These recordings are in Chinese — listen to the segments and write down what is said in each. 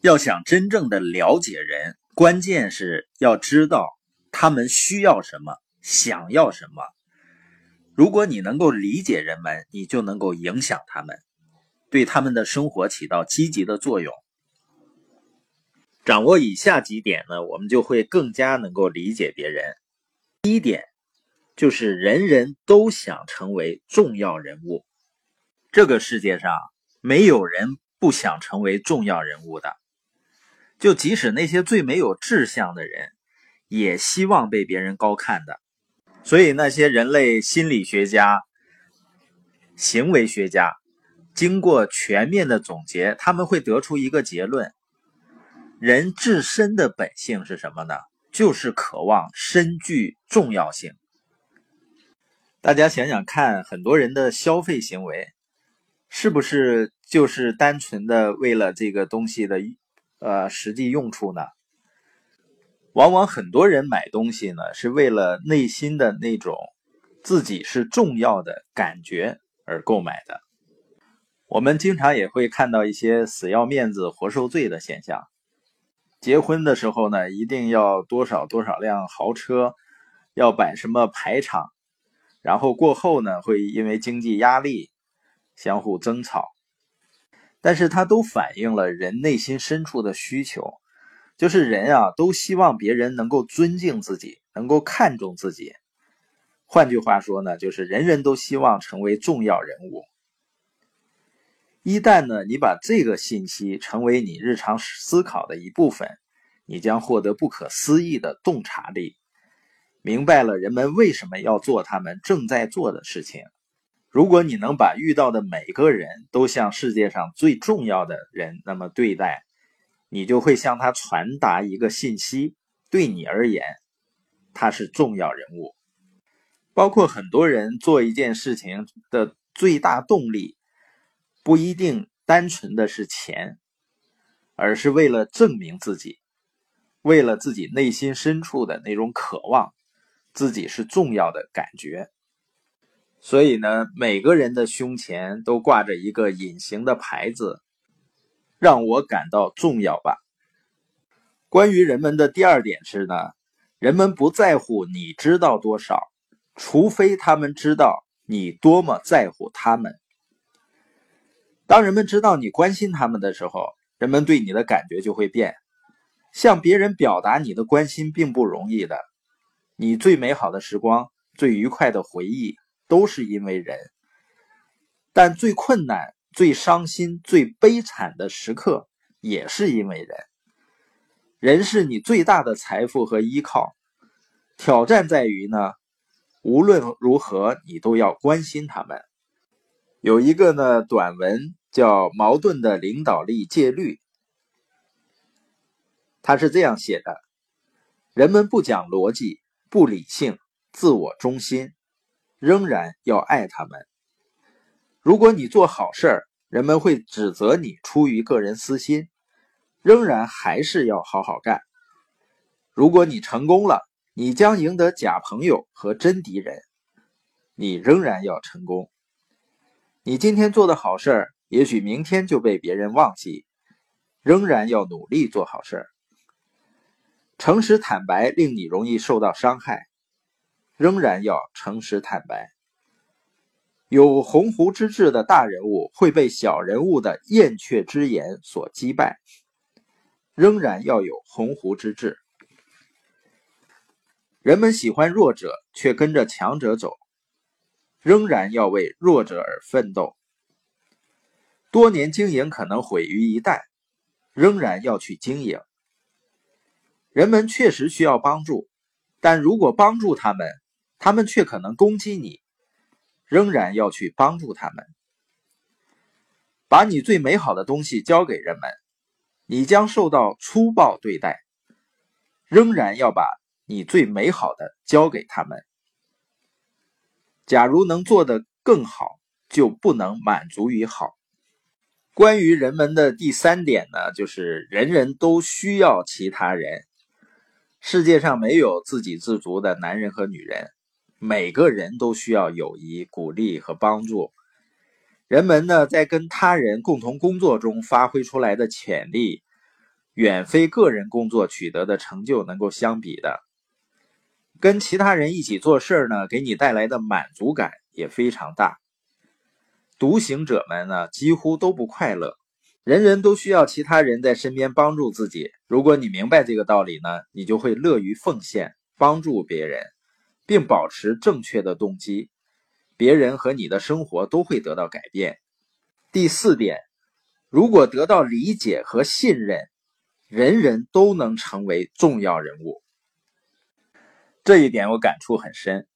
要想真正的了解人，关键是要知道他们需要什么，想要什么。如果你能够理解人们，你就能够影响他们，对他们的生活起到积极的作用。掌握以下几点呢，我们就会更加能够理解别人。第一点就是人人都想成为重要人物，这个世界上没有人不想成为重要人物的。就即使那些最没有志向的人，也希望被别人高看的。所以那些人类心理学家、行为学家经过全面的总结，他们会得出一个结论：人自身的本性是什么呢？就是渴望身具重要性。大家想想看，很多人的消费行为，是不是就是单纯的为了这个东西的？呃，实际用处呢？往往很多人买东西呢，是为了内心的那种自己是重要的感觉而购买的。我们经常也会看到一些死要面子活受罪的现象。结婚的时候呢，一定要多少多少辆豪车，要摆什么排场，然后过后呢，会因为经济压力相互争吵。但是它都反映了人内心深处的需求，就是人啊都希望别人能够尊敬自己，能够看重自己。换句话说呢，就是人人都希望成为重要人物。一旦呢你把这个信息成为你日常思考的一部分，你将获得不可思议的洞察力，明白了人们为什么要做他们正在做的事情。如果你能把遇到的每个人都像世界上最重要的人那么对待，你就会向他传达一个信息：对你而言，他是重要人物。包括很多人做一件事情的最大动力，不一定单纯的是钱，而是为了证明自己，为了自己内心深处的那种渴望，自己是重要的感觉。所以呢，每个人的胸前都挂着一个隐形的牌子，让我感到重要吧。关于人们的第二点是呢，人们不在乎你知道多少，除非他们知道你多么在乎他们。当人们知道你关心他们的时候，人们对你的感觉就会变。向别人表达你的关心并不容易的，你最美好的时光，最愉快的回忆。都是因为人，但最困难、最伤心、最悲惨的时刻也是因为人。人是你最大的财富和依靠。挑战在于呢，无论如何你都要关心他们。有一个呢短文叫《矛盾的领导力戒律》，他是这样写的：人们不讲逻辑、不理性、自我中心。仍然要爱他们。如果你做好事儿，人们会指责你出于个人私心，仍然还是要好好干。如果你成功了，你将赢得假朋友和真敌人，你仍然要成功。你今天做的好事儿，也许明天就被别人忘记，仍然要努力做好事儿。诚实坦白令你容易受到伤害。仍然要诚实坦白。有鸿鹄之志的大人物会被小人物的燕雀之言所击败。仍然要有鸿鹄之志。人们喜欢弱者，却跟着强者走。仍然要为弱者而奋斗。多年经营可能毁于一旦，仍然要去经营。人们确实需要帮助，但如果帮助他们，他们却可能攻击你，仍然要去帮助他们。把你最美好的东西交给人们，你将受到粗暴对待。仍然要把你最美好的交给他们。假如能做得更好，就不能满足于好。关于人们的第三点呢，就是人人都需要其他人。世界上没有自给自足的男人和女人。每个人都需要友谊、鼓励和帮助。人们呢，在跟他人共同工作中发挥出来的潜力，远非个人工作取得的成就能够相比的。跟其他人一起做事呢，给你带来的满足感也非常大。独行者们呢，几乎都不快乐。人人都需要其他人在身边帮助自己。如果你明白这个道理呢，你就会乐于奉献，帮助别人，并保持正确的动机。别人和你的生活都会得到改变。第四点，如果得到理解和信任，人人都能成为重要人物。这一点我感触很深，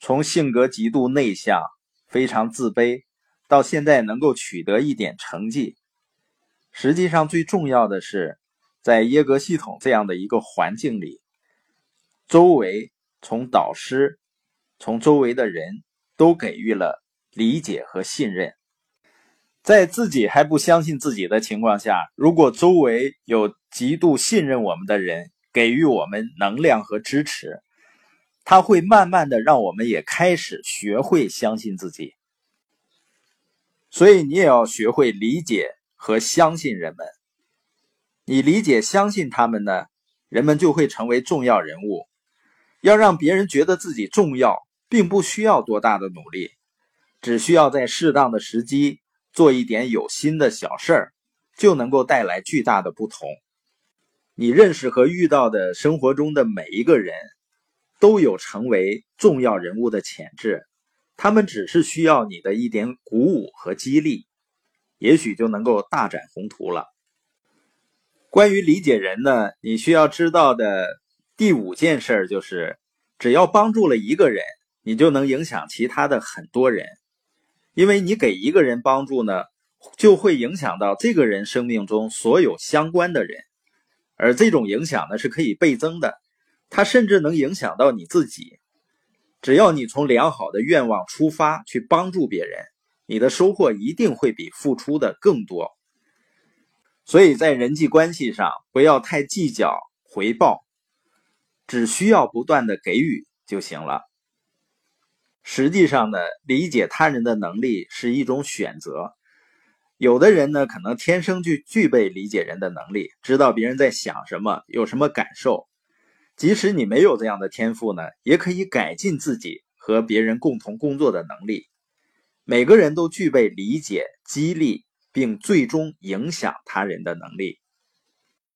从性格极度内向、非常自卑，到现在能够取得一点成绩，实际上最重要的是，在耶格系统这样的一个环境里，周围从导师、从周围的人都给予了理解和信任。在自己还不相信自己的情况下，如果周围有极度信任我们的人给予我们能量和支持。他会慢慢的让我们也开始学会相信自己，所以你也要学会理解和相信人们。你理解、相信他们呢，人们就会成为重要人物。要让别人觉得自己重要，并不需要多大的努力，只需要在适当的时机做一点有心的小事儿，就能够带来巨大的不同。你认识和遇到的生活中的每一个人。都有成为重要人物的潜质，他们只是需要你的一点鼓舞和激励，也许就能够大展宏图了。关于理解人呢，你需要知道的第五件事儿就是，只要帮助了一个人，你就能影响其他的很多人，因为你给一个人帮助呢，就会影响到这个人生命中所有相关的人，而这种影响呢是可以倍增的。它甚至能影响到你自己。只要你从良好的愿望出发去帮助别人，你的收获一定会比付出的更多。所以在人际关系上，不要太计较回报，只需要不断的给予就行了。实际上呢，理解他人的能力是一种选择。有的人呢，可能天生就具备理解人的能力，知道别人在想什么，有什么感受。即使你没有这样的天赋呢，也可以改进自己和别人共同工作的能力。每个人都具备理解、激励并最终影响他人的能力。